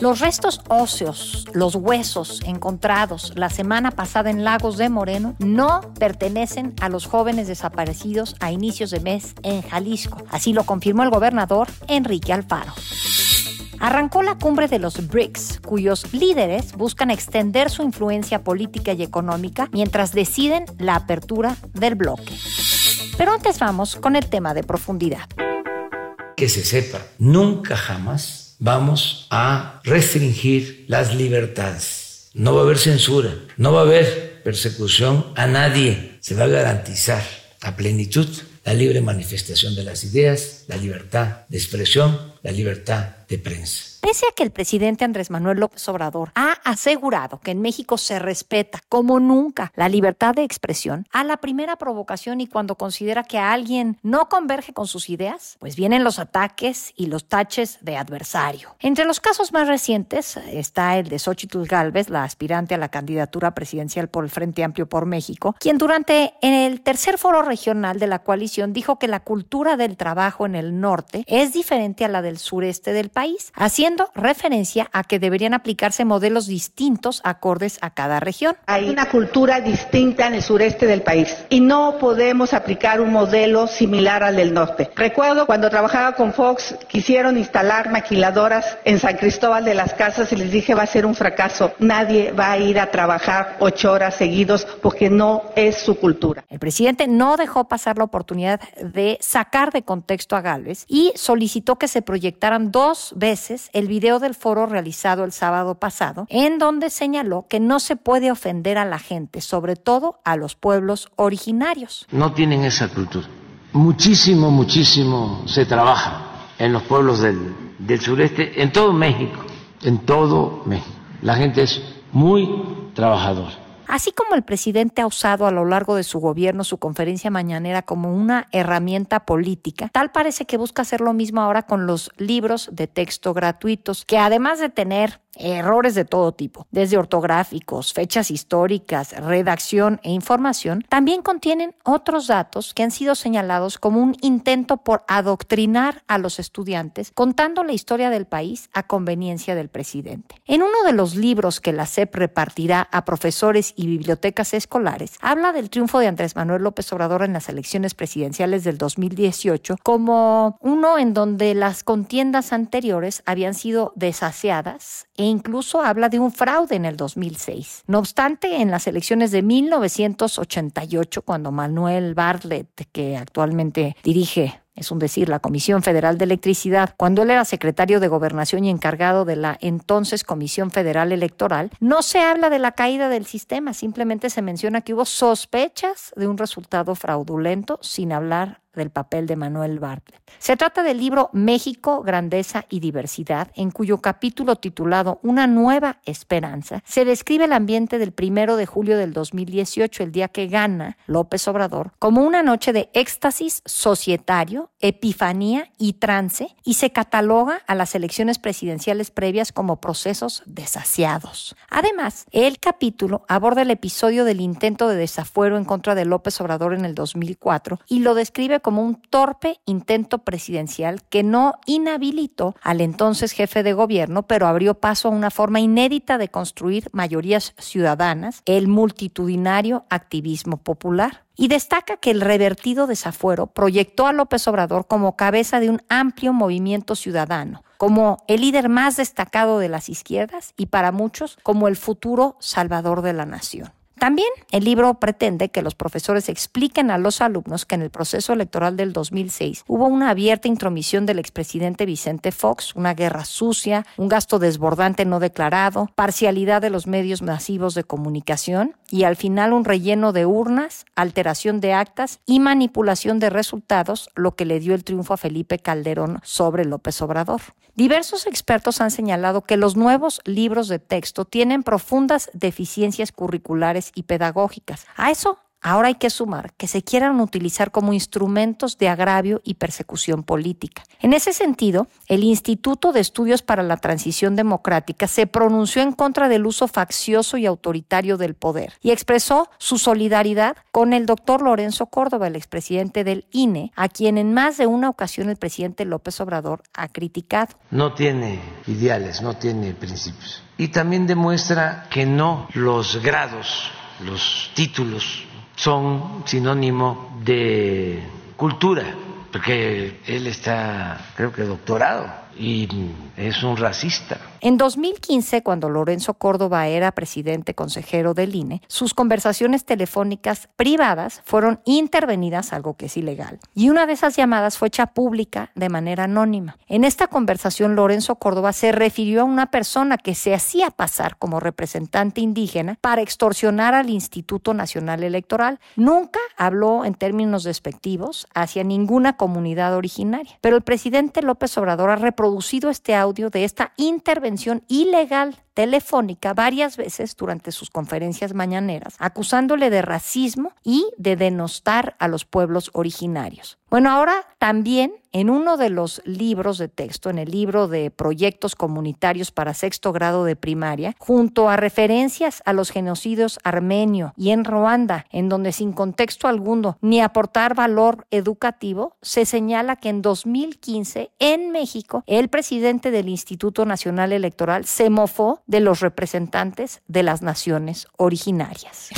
Los restos óseos, los huesos encontrados la semana pasada en Lagos de Moreno no pertenecen a los jóvenes desaparecidos a inicios de mes en Jalisco. Así lo confirmó el gobernador Enrique Alfaro. Arrancó la cumbre de los BRICS, cuyos líderes buscan extender su influencia política y económica mientras deciden la apertura del bloque. Pero antes vamos con el tema de profundidad. Que se sepa, nunca jamás vamos a restringir las libertades. No va a haber censura, no va a haber persecución a nadie. Se va a garantizar a plenitud la libre manifestación de las ideas, la libertad de expresión, la libertad de prensa. Pese a que el presidente Andrés Manuel López Obrador ha asegurado que en México se respeta como nunca la libertad de expresión, a la primera provocación y cuando considera que alguien no converge con sus ideas, pues vienen los ataques y los taches de adversario. Entre los casos más recientes está el de Xochitl Galvez, la aspirante a la candidatura presidencial por el Frente Amplio por México, quien durante el tercer foro regional de la coalición dijo que la cultura del trabajo en el norte es diferente a la del sureste del país, haciendo referencia a que deberían aplicarse modelos distintos acordes a cada región. Hay una cultura distinta en el sureste del país y no podemos aplicar un modelo similar al del norte. Recuerdo cuando trabajaba con Fox, quisieron instalar maquiladoras en San Cristóbal de las Casas y les dije va a ser un fracaso. Nadie va a ir a trabajar ocho horas seguidos porque no es su cultura. El presidente no dejó pasar la oportunidad de sacar de contexto a Gálvez y solicitó que se proyectaran dos veces el video del foro realizado el sábado pasado, en donde señaló que no se puede ofender a la gente, sobre todo a los pueblos originarios. No tienen esa cultura. Muchísimo, muchísimo se trabaja en los pueblos del, del sureste, en todo México, en todo México. La gente es muy trabajadora Así como el presidente ha usado a lo largo de su gobierno su conferencia mañanera como una herramienta política, tal parece que busca hacer lo mismo ahora con los libros de texto gratuitos, que además de tener errores de todo tipo, desde ortográficos, fechas históricas, redacción e información, también contienen otros datos que han sido señalados como un intento por adoctrinar a los estudiantes contando la historia del país a conveniencia del presidente. En uno de los libros que la SEP repartirá a profesores y bibliotecas escolares, habla del triunfo de Andrés Manuel López Obrador en las elecciones presidenciales del 2018 como uno en donde las contiendas anteriores habían sido desaseadas e incluso habla de un fraude en el 2006. No obstante, en las elecciones de 1988, cuando Manuel Bartlett, que actualmente dirige es un decir, la Comisión Federal de Electricidad, cuando él era secretario de Gobernación y encargado de la entonces Comisión Federal Electoral, no se habla de la caída del sistema, simplemente se menciona que hubo sospechas de un resultado fraudulento sin hablar del papel de Manuel Bartlett. Se trata del libro México, Grandeza y Diversidad, en cuyo capítulo titulado Una nueva esperanza se describe el ambiente del primero de julio del 2018, el día que gana López Obrador, como una noche de éxtasis societario, epifanía y trance, y se cataloga a las elecciones presidenciales previas como procesos desasiados. Además, el capítulo aborda el episodio del intento de desafuero en contra de López Obrador en el 2004 y lo describe como un torpe intento presidencial que no inhabilitó al entonces jefe de gobierno, pero abrió paso a una forma inédita de construir mayorías ciudadanas, el multitudinario activismo popular y destaca que el revertido desafuero proyectó a López Obrador como cabeza de un amplio movimiento ciudadano, como el líder más destacado de las izquierdas y para muchos como el futuro salvador de la nación. También el libro pretende que los profesores expliquen a los alumnos que en el proceso electoral del 2006 hubo una abierta intromisión del expresidente Vicente Fox, una guerra sucia, un gasto desbordante no declarado, parcialidad de los medios masivos de comunicación y al final un relleno de urnas, alteración de actas y manipulación de resultados, lo que le dio el triunfo a Felipe Calderón sobre López Obrador. Diversos expertos han señalado que los nuevos libros de texto tienen profundas deficiencias curriculares y pedagógicas. A eso ahora hay que sumar que se quieran utilizar como instrumentos de agravio y persecución política. En ese sentido, el Instituto de Estudios para la Transición Democrática se pronunció en contra del uso faccioso y autoritario del poder y expresó su solidaridad con el doctor Lorenzo Córdoba, el expresidente del INE, a quien en más de una ocasión el presidente López Obrador ha criticado. No tiene ideales, no tiene principios. Y también demuestra que no los grados, los títulos son sinónimo de cultura, porque él está, creo que doctorado, y es un racista. En 2015, cuando Lorenzo Córdoba era presidente consejero del INE, sus conversaciones telefónicas privadas fueron intervenidas, algo que es ilegal. Y una de esas llamadas fue hecha pública de manera anónima. En esta conversación, Lorenzo Córdoba se refirió a una persona que se hacía pasar como representante indígena para extorsionar al Instituto Nacional Electoral. Nunca habló en términos despectivos hacia ninguna comunidad originaria. Pero el presidente López Obrador ha reproducido este audio de esta intervención ilegal telefónica varias veces durante sus conferencias mañaneras, acusándole de racismo y de denostar a los pueblos originarios. Bueno, ahora también en uno de los libros de texto, en el libro de proyectos comunitarios para sexto grado de primaria, junto a referencias a los genocidios armenio y en Ruanda, en donde sin contexto alguno ni aportar valor educativo, se señala que en 2015 en México el presidente del Instituto Nacional Electoral se mofó de los representantes de las naciones originarias.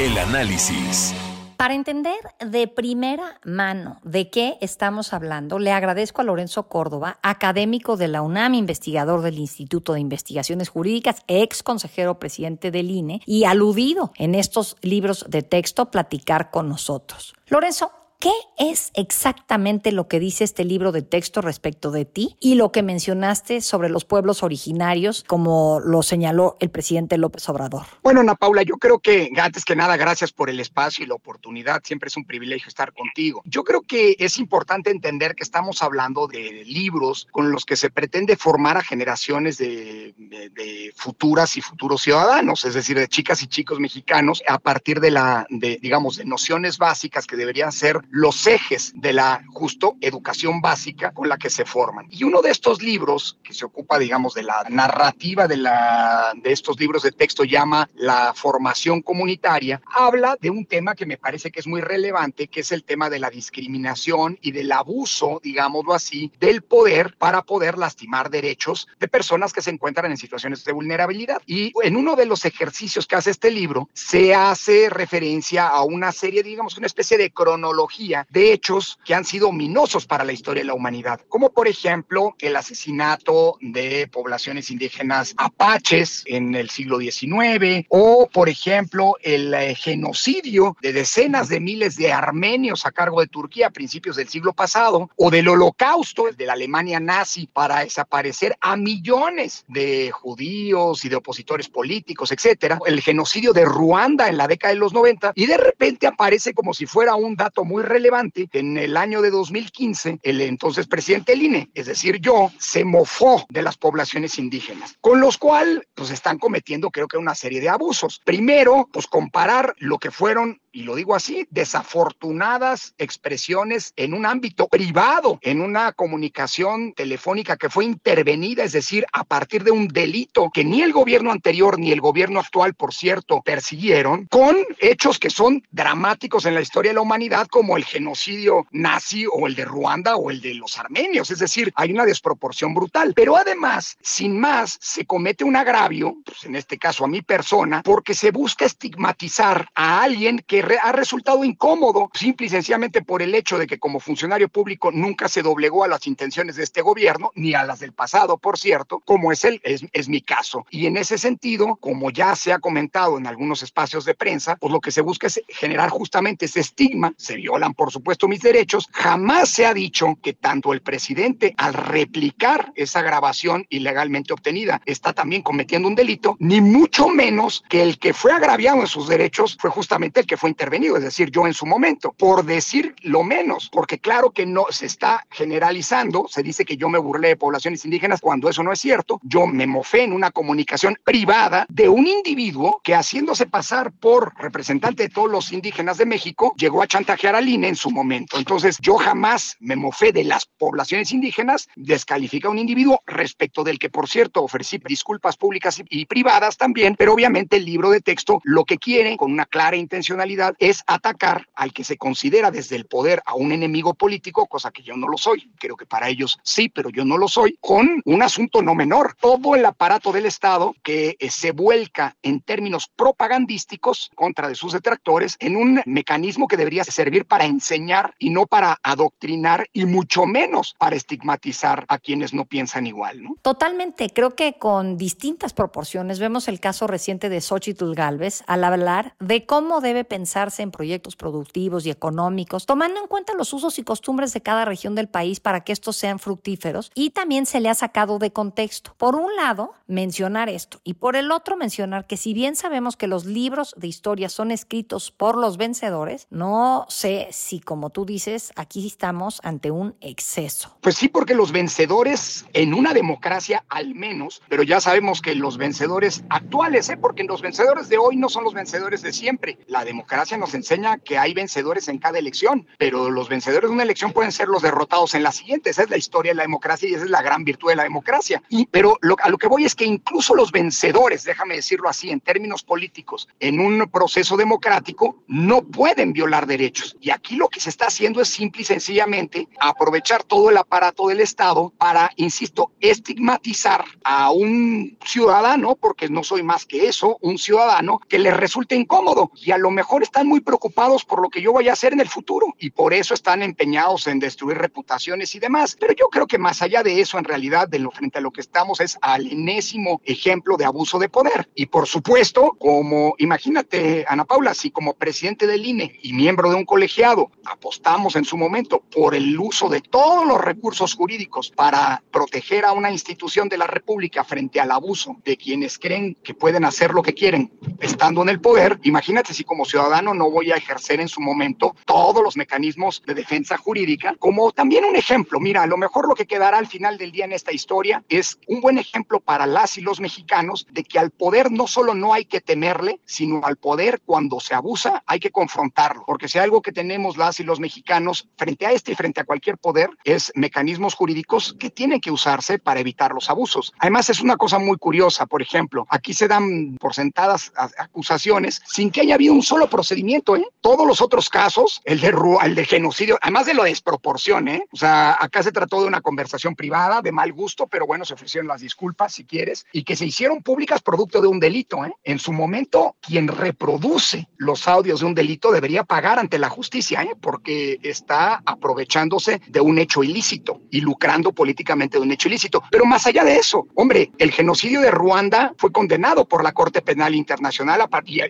El análisis. Para entender de primera mano de qué estamos hablando, le agradezco a Lorenzo Córdoba, académico de la UNAM, investigador del Instituto de Investigaciones Jurídicas, ex consejero presidente del INE y aludido en estos libros de texto, platicar con nosotros. Lorenzo, ¿Qué es exactamente lo que dice este libro de texto respecto de ti y lo que mencionaste sobre los pueblos originarios, como lo señaló el presidente López Obrador? Bueno, Ana Paula, yo creo que antes que nada, gracias por el espacio y la oportunidad. Siempre es un privilegio estar contigo. Yo creo que es importante entender que estamos hablando de libros con los que se pretende formar a generaciones de, de, futuras y futuros ciudadanos, es decir, de chicas y chicos mexicanos, a partir de la, de, digamos, de nociones básicas que deberían ser los ejes de la justo educación básica con la que se forman. Y uno de estos libros, que se ocupa, digamos, de la narrativa de, la, de estos libros de texto, llama La formación comunitaria, habla de un tema que me parece que es muy relevante, que es el tema de la discriminación y del abuso, digámoslo así, del poder para poder lastimar derechos de personas que se encuentran en situaciones de vulnerabilidad. Y en uno de los ejercicios que hace este libro, se hace referencia a una serie, digamos, una especie de cronología de hechos que han sido ominosos para la historia de la humanidad, como por ejemplo el asesinato de poblaciones indígenas apaches en el siglo XIX, o por ejemplo el eh, genocidio de decenas de miles de armenios a cargo de Turquía a principios del siglo pasado, o del holocausto de la Alemania nazi para desaparecer a millones de judíos y de opositores políticos, etcétera, el genocidio de Ruanda en la década de los 90, y de repente aparece como si fuera un dato muy relevante, en el año de 2015, el entonces presidente del INE, es decir, yo, se mofó de las poblaciones indígenas, con los cuales pues están cometiendo creo que una serie de abusos. Primero, pues comparar lo que fueron y lo digo así, desafortunadas expresiones en un ámbito privado, en una comunicación telefónica que fue intervenida, es decir, a partir de un delito que ni el gobierno anterior ni el gobierno actual, por cierto, persiguieron, con hechos que son dramáticos en la historia de la humanidad, como el genocidio nazi o el de Ruanda o el de los armenios, es decir, hay una desproporción brutal. Pero además, sin más, se comete un agravio, pues en este caso a mi persona, porque se busca estigmatizar a alguien que ha resultado incómodo, simple y sencillamente por el hecho de que como funcionario público nunca se doblegó a las intenciones de este gobierno, ni a las del pasado, por cierto, como es, el, es, es mi caso. Y en ese sentido, como ya se ha comentado en algunos espacios de prensa, pues lo que se busca es generar justamente ese estigma, se violan por supuesto mis derechos, jamás se ha dicho que tanto el presidente al replicar esa grabación ilegalmente obtenida está también cometiendo un delito, ni mucho menos que el que fue agraviado en sus derechos fue justamente el que fue intervenido, es decir, yo en su momento, por decir lo menos, porque claro que no se está generalizando, se dice que yo me burlé de poblaciones indígenas cuando eso no es cierto, yo me mofé en una comunicación privada de un individuo que haciéndose pasar por representante de todos los indígenas de México, llegó a chantajear al INE en su momento. Entonces, yo jamás me mofé de las poblaciones indígenas, descalifica a un individuo respecto del que, por cierto, ofrecí disculpas públicas y privadas también, pero obviamente el libro de texto lo que quiere, con una clara intencionalidad, es atacar al que se considera desde el poder a un enemigo político, cosa que yo no lo soy. Creo que para ellos sí, pero yo no lo soy, con un asunto no menor. Todo el aparato del Estado que eh, se vuelca en términos propagandísticos contra de sus detractores en un mecanismo que debería servir para enseñar y no para adoctrinar y mucho menos para estigmatizar a quienes no piensan igual. ¿no? Totalmente. Creo que con distintas proporciones vemos el caso reciente de Xochitl Galvez al hablar de cómo debe pensarse en proyectos productivos y económicos, tomando en cuenta los usos y costumbres de cada región del país para que estos sean fructíferos y también se le ha sacado de contexto. Por un lado, mencionar esto y por el otro mencionar que si bien sabemos que los libros de historia son escritos por los vencedores, no sé si como tú dices, aquí estamos ante un exceso. Pues sí, porque los vencedores en una democracia al menos, pero ya sabemos que los vencedores actuales, ¿eh? porque los vencedores de hoy no son los vencedores de siempre. La democracia nos enseña que hay vencedores en cada elección, pero los vencedores de una elección pueden ser los derrotados en la siguiente. Esa es la historia de la democracia y esa es la gran virtud de la democracia. Y, pero lo, a lo que voy es que incluso los vencedores, déjame decirlo así, en términos políticos, en un proceso democrático, no pueden violar derechos. Y aquí lo que se está haciendo es simple y sencillamente aprovechar todo el aparato del Estado para, insisto, estigmatizar a un ciudadano, porque no soy más que eso, un ciudadano que les resulte incómodo. Y a lo mejor están muy preocupados por lo que yo voy a hacer en el futuro. Y por eso están empeñados en destruir reputaciones y demás. Pero yo creo que más allá de eso, en realidad, de lo frente a lo que estamos es al enésimo ejemplo de abuso de poder. Y por supuesto, como imagínate, Ana Paula, si como presidente del INE y miembro de un colegiado apostamos en su momento por el uso de todos los recursos jurídicos para proteger a una institución de la República frente al abuso de quienes creen que pueden hacer lo que quieren estando en el poder, imagínate si como ciudadano no voy a ejercer en su momento todos los mecanismos de defensa jurídica, como también un ejemplo, mira, a lo mejor lo que quedará al final del día en esta historia es un buen ejemplo para las y los mexicanos de que al poder no solo no hay que temerle, sino al poder cuando se abusa hay que confrontarlo, porque si algo que tenemos las y los mexicanos frente a este y frente a cualquier poder es mecanismos jurídicos que tienen que usarse para evitar los abusos. Además es una cosa muy curiosa, por ejemplo, aquí se dan por sentadas acusaciones sin que haya habido un solo procedimiento, ¿eh? Todos los otros casos, el de, el de genocidio, además de de desproporción, ¿eh? O sea, acá se trató de una conversación privada, de mal gusto, pero bueno, se ofrecieron las disculpas si quieres, y que se hicieron públicas producto de un delito, ¿eh? En su momento, quien reproduce los audios de un delito debería pagar ante la justicia, ¿eh? Porque está aprovechándose de un hecho ilícito y lucrando políticamente de un hecho ilícito. Pero más allá de eso, hombre, el genocidio de Ruanda fue condenado por la Corte Penal Internacional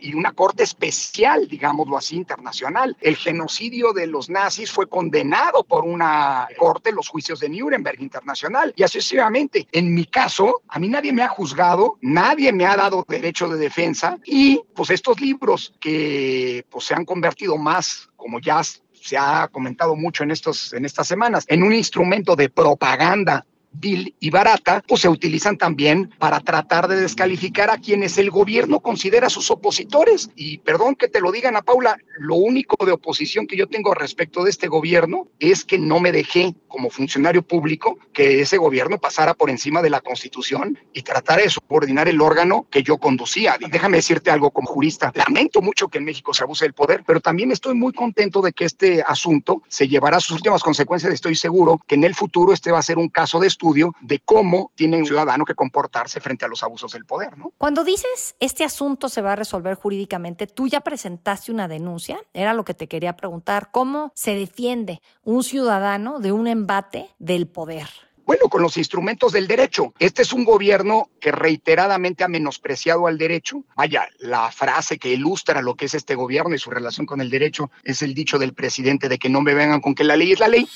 y una corte especial, digámoslo así, internacional. El genocidio de los nazis fue condenado por una corte, los juicios de Nuremberg Internacional, y así sucesivamente. En mi caso, a mí nadie me ha juzgado, nadie me ha dado derecho de defensa, y pues estos libros que pues se han convertido más, como ya se ha comentado mucho en, estos, en estas semanas, en un instrumento de propaganda vil y barata, pues se utilizan también para tratar de descalificar a quienes el gobierno considera sus opositores. Y perdón que te lo digan a Paula, lo único de oposición que yo tengo respecto de este gobierno es que no me dejé como funcionario público que ese gobierno pasara por encima de la constitución y tratara de subordinar el órgano que yo conducía. déjame decirte algo como jurista, lamento mucho que en México se abuse del poder, pero también estoy muy contento de que este asunto se llevará a sus últimas consecuencias. Estoy seguro que en el futuro este va a ser un caso de estudio de cómo tiene un ciudadano que comportarse frente a los abusos del poder. ¿no? Cuando dices este asunto se va a resolver jurídicamente, tú ya presentaste una denuncia, era lo que te quería preguntar, ¿cómo se defiende un ciudadano de un embate del poder? Bueno, con los instrumentos del derecho. Este es un gobierno que reiteradamente ha menospreciado al derecho. Vaya, la frase que ilustra lo que es este gobierno y su relación con el derecho es el dicho del presidente de que no me vengan con que la ley es la ley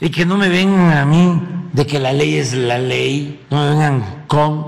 y que no me vengan a mí de que la ley es la ley, no me vengan con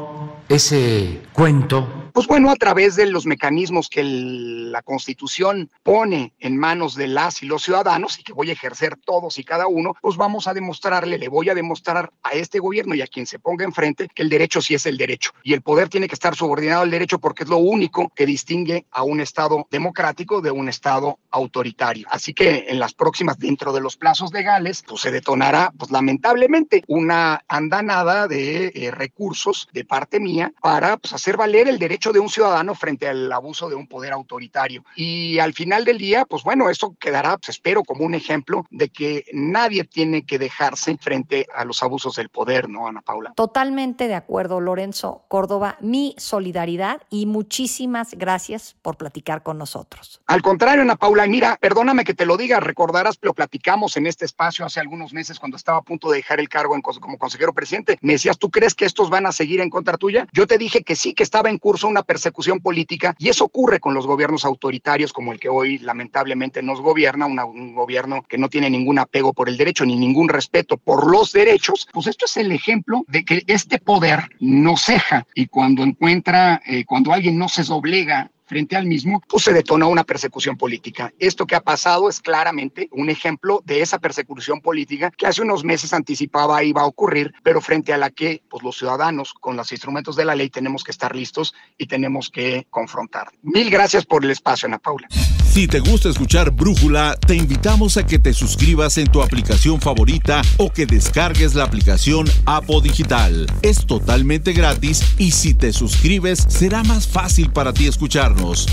ese cuento pues bueno, a través de los mecanismos que la Constitución pone en manos de las y los ciudadanos y que voy a ejercer todos y cada uno, pues vamos a demostrarle, le voy a demostrar a este gobierno y a quien se ponga enfrente que el derecho sí es el derecho y el poder tiene que estar subordinado al derecho porque es lo único que distingue a un Estado democrático de un Estado autoritario. Así que en las próximas, dentro de los plazos legales, pues se detonará, pues lamentablemente, una andanada de eh, recursos de parte mía para pues, hacer valer el derecho de un ciudadano frente al abuso de un poder autoritario. Y al final del día, pues bueno, esto quedará, pues espero, como un ejemplo de que nadie tiene que dejarse frente a los abusos del poder, ¿no, Ana Paula? Totalmente de acuerdo, Lorenzo Córdoba. Mi solidaridad y muchísimas gracias por platicar con nosotros. Al contrario, Ana Paula, mira, perdóname que te lo diga, recordarás, lo platicamos en este espacio hace algunos meses cuando estaba a punto de dejar el cargo en, como consejero presidente. Me decías, ¿tú crees que estos van a seguir en contra tuya? Yo te dije que sí, que estaba en curso una persecución política y eso ocurre con los gobiernos autoritarios como el que hoy lamentablemente nos gobierna, un gobierno que no tiene ningún apego por el derecho ni ningún respeto por los derechos. Pues esto es el ejemplo de que este poder no ceja y cuando encuentra, eh, cuando alguien no se doblega frente al mismo, pues se detonó una persecución política. Esto que ha pasado es claramente un ejemplo de esa persecución política que hace unos meses anticipaba iba a ocurrir, pero frente a la que pues, los ciudadanos con los instrumentos de la ley tenemos que estar listos y tenemos que confrontar. Mil gracias por el espacio, Ana Paula. Si te gusta escuchar Brújula, te invitamos a que te suscribas en tu aplicación favorita o que descargues la aplicación Apo Digital. Es totalmente gratis y si te suscribes será más fácil para ti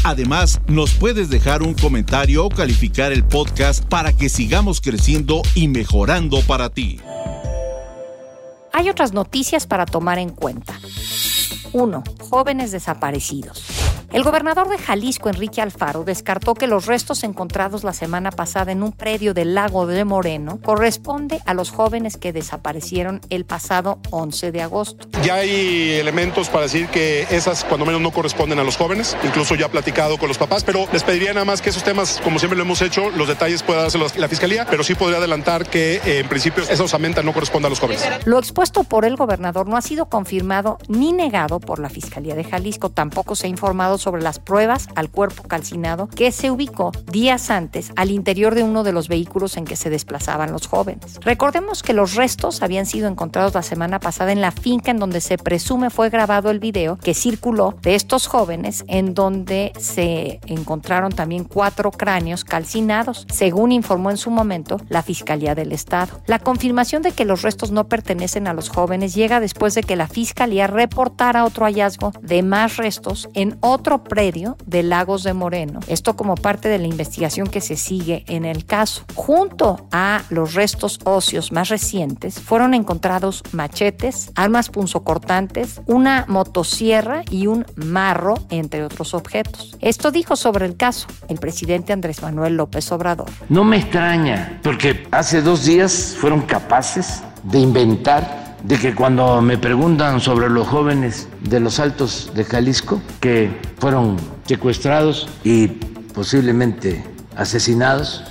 Además, nos puedes dejar un comentario o calificar el podcast para que sigamos creciendo y mejorando para ti. Hay otras noticias para tomar en cuenta. 1. Jóvenes desaparecidos. El gobernador de Jalisco, Enrique Alfaro, descartó que los restos encontrados la semana pasada en un predio del lago de Moreno corresponde a los jóvenes que desaparecieron el pasado 11 de agosto. Ya hay elementos para decir que esas cuando menos no corresponden a los jóvenes, incluso ya ha platicado con los papás, pero les pediría nada más que esos temas, como siempre lo hemos hecho, los detalles pueda dárselos la fiscalía, pero sí podría adelantar que eh, en principio esa osamenta no corresponde a los jóvenes. Lo expuesto por el gobernador no ha sido confirmado ni negado por la Fiscalía de Jalisco, tampoco se ha informado sobre las pruebas al cuerpo calcinado que se ubicó días antes al interior de uno de los vehículos en que se desplazaban los jóvenes. Recordemos que los restos habían sido encontrados la semana pasada en la finca en donde se presume fue grabado el video que circuló de estos jóvenes en donde se encontraron también cuatro cráneos calcinados, según informó en su momento la Fiscalía del Estado. La confirmación de que los restos no pertenecen a los jóvenes llega después de que la Fiscalía reportara otro hallazgo de más restos en otro predio de Lagos de Moreno. Esto como parte de la investigación que se sigue en el caso. Junto a los restos óseos más recientes fueron encontrados machetes, armas punzocortantes, una motosierra y un marro, entre otros objetos. Esto dijo sobre el caso el presidente Andrés Manuel López Obrador. No me extraña, porque hace dos días fueron capaces de inventar de que cuando me preguntan sobre los jóvenes de los altos de Jalisco que fueron secuestrados y posiblemente asesinados.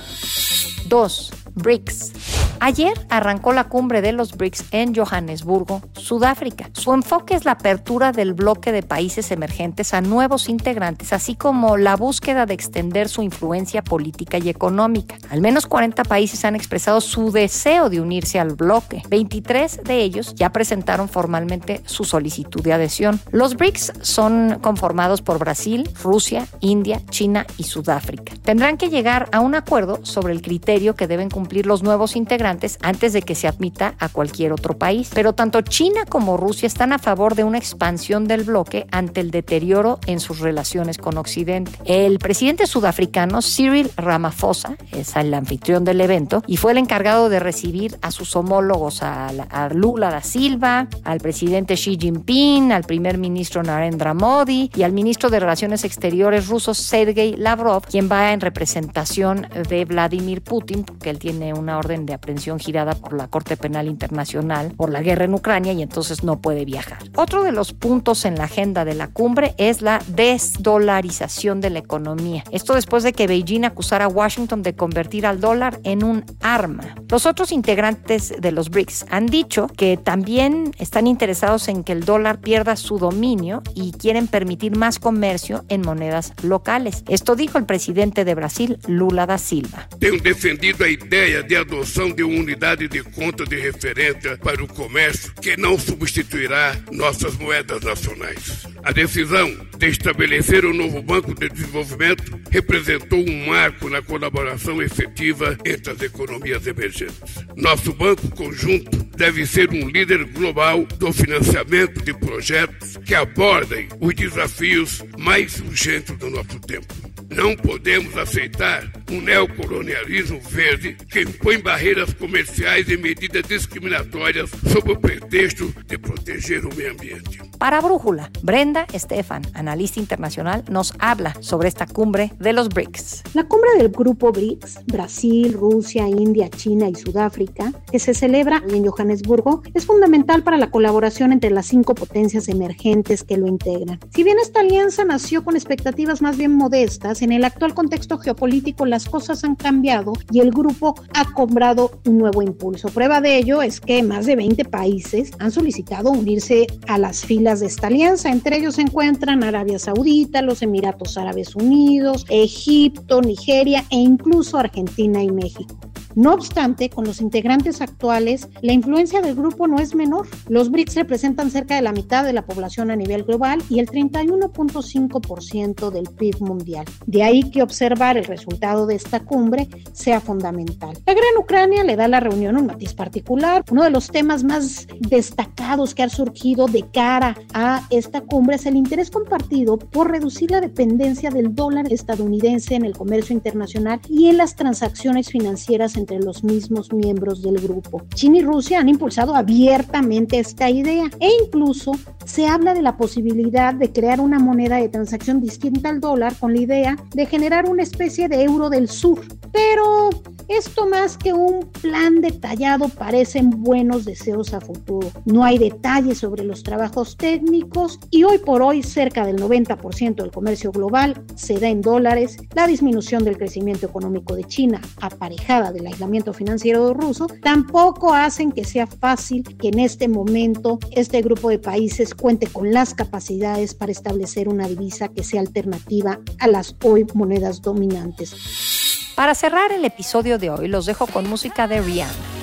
Dos, BRICS Ayer arrancó la cumbre de los BRICS en Johannesburgo, Sudáfrica. Su enfoque es la apertura del bloque de países emergentes a nuevos integrantes, así como la búsqueda de extender su influencia política y económica. Al menos 40 países han expresado su deseo de unirse al bloque. 23 de ellos ya presentaron formalmente su solicitud de adhesión. Los BRICS son conformados por Brasil, Rusia, India, China y Sudáfrica. Tendrán que llegar a un acuerdo sobre el criterio que deben cumplir los nuevos integrantes antes de que se admita a cualquier otro país. Pero tanto China como Rusia están a favor de una expansión del bloque ante el deterioro en sus relaciones con Occidente. El presidente sudafricano Cyril Ramaphosa es el anfitrión del evento y fue el encargado de recibir a sus homólogos, a, a Lula da Silva, al presidente Xi Jinping, al primer ministro Narendra Modi y al ministro de Relaciones Exteriores ruso Sergei Lavrov, quien va en representación de Vladimir Putin, porque él tiene una orden de aprehensión girada por la Corte Penal Internacional por la guerra en Ucrania y entonces no puede viajar. Otro de los puntos en la agenda de la cumbre es la desdolarización de la economía. Esto después de que Beijing acusara a Washington de convertir al dólar en un arma. Los otros integrantes de los BRICS han dicho que también están interesados en que el dólar pierda su dominio y quieren permitir más comercio en monedas locales. Esto dijo el presidente de Brasil, Lula da Silva. Tengo defendido a idea de adopción de una unidad de conta de referencia para el comercio que no sustituirá nuestras moedas nacionales. A decisão de estabelecer um novo Banco de Desenvolvimento representou um marco na colaboração efetiva entre as economias emergentes. Nosso banco conjunto deve ser um líder global do financiamento de projetos que abordem os desafios mais urgentes do nosso tempo. Não podemos aceitar um neocolonialismo verde que impõe barreiras comerciais e medidas discriminatórias sob o pretexto de proteger o meio ambiente. Para Brújula, Brenda Estefan, analista internacional, nos habla sobre esta cumbre de los BRICS. La cumbre del grupo BRICS, Brasil, Rusia, India, China y Sudáfrica, que se celebra en Johannesburgo, es fundamental para la colaboración entre las cinco potencias emergentes que lo integran. Si bien esta alianza nació con expectativas más bien modestas, en el actual contexto geopolítico las cosas han cambiado y el grupo ha cobrado un nuevo impulso. Prueba de ello es que más de 20 países han solicitado unirse a las filas de esta alianza. Entre ellos se encuentran Arabia Saudita, los Emiratos Árabes Unidos, Egipto, Nigeria e incluso Argentina y México. No obstante, con los integrantes actuales, la influencia del grupo no es menor. Los BRICS representan cerca de la mitad de la población a nivel global y el 31.5% del PIB mundial. De ahí que observar el resultado de esta cumbre sea fundamental. La guerra en Ucrania le da a la reunión un matiz particular. Uno de los temas más destacados que ha surgido de cara a esta cumbre es el interés compartido por reducir la dependencia del dólar estadounidense en el comercio internacional y en las transacciones financieras entre los mismos miembros del grupo. China y Rusia han impulsado abiertamente esta idea e incluso se habla de la posibilidad de crear una moneda de transacción distinta al dólar con la idea de generar una especie de euro del sur. Pero esto más que un plan detallado parecen buenos deseos a futuro. No hay detalles sobre los trabajos técnicos y hoy por hoy cerca del 90% del comercio global se da en dólares. La disminución del crecimiento económico de China, aparejada del aislamiento financiero ruso, tampoco hacen que sea fácil que en este momento este grupo de países cuente con las capacidades para establecer una divisa que sea alternativa a las hoy monedas dominantes. Para cerrar el episodio de hoy, los dejo con música de Rihanna.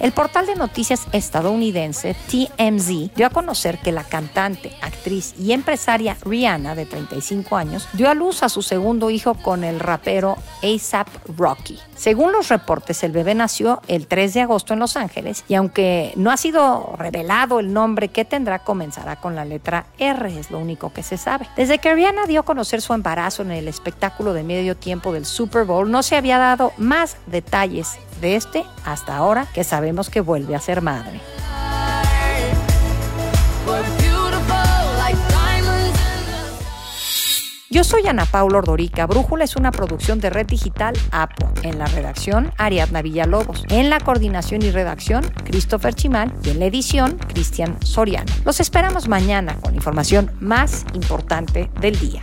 El portal de noticias estadounidense TMZ dio a conocer que la cantante, actriz y empresaria Rihanna, de 35 años, dio a luz a su segundo hijo con el rapero ASAP Rocky. Según los reportes, el bebé nació el 3 de agosto en Los Ángeles y aunque no ha sido revelado el nombre que tendrá, comenzará con la letra R, es lo único que se sabe. Desde que Rihanna dio a conocer su embarazo en el espectáculo de medio tiempo del Super Bowl, no se había dado más detalles de este hasta ahora que sabemos que vuelve a ser madre. Yo soy Ana Paula Ordorica. Brújula es una producción de Red Digital APO. En la redacción, Ariadna Villalobos. En la coordinación y redacción, Christopher Chimal. Y en la edición, Cristian Soriano. Los esperamos mañana con información más importante del día.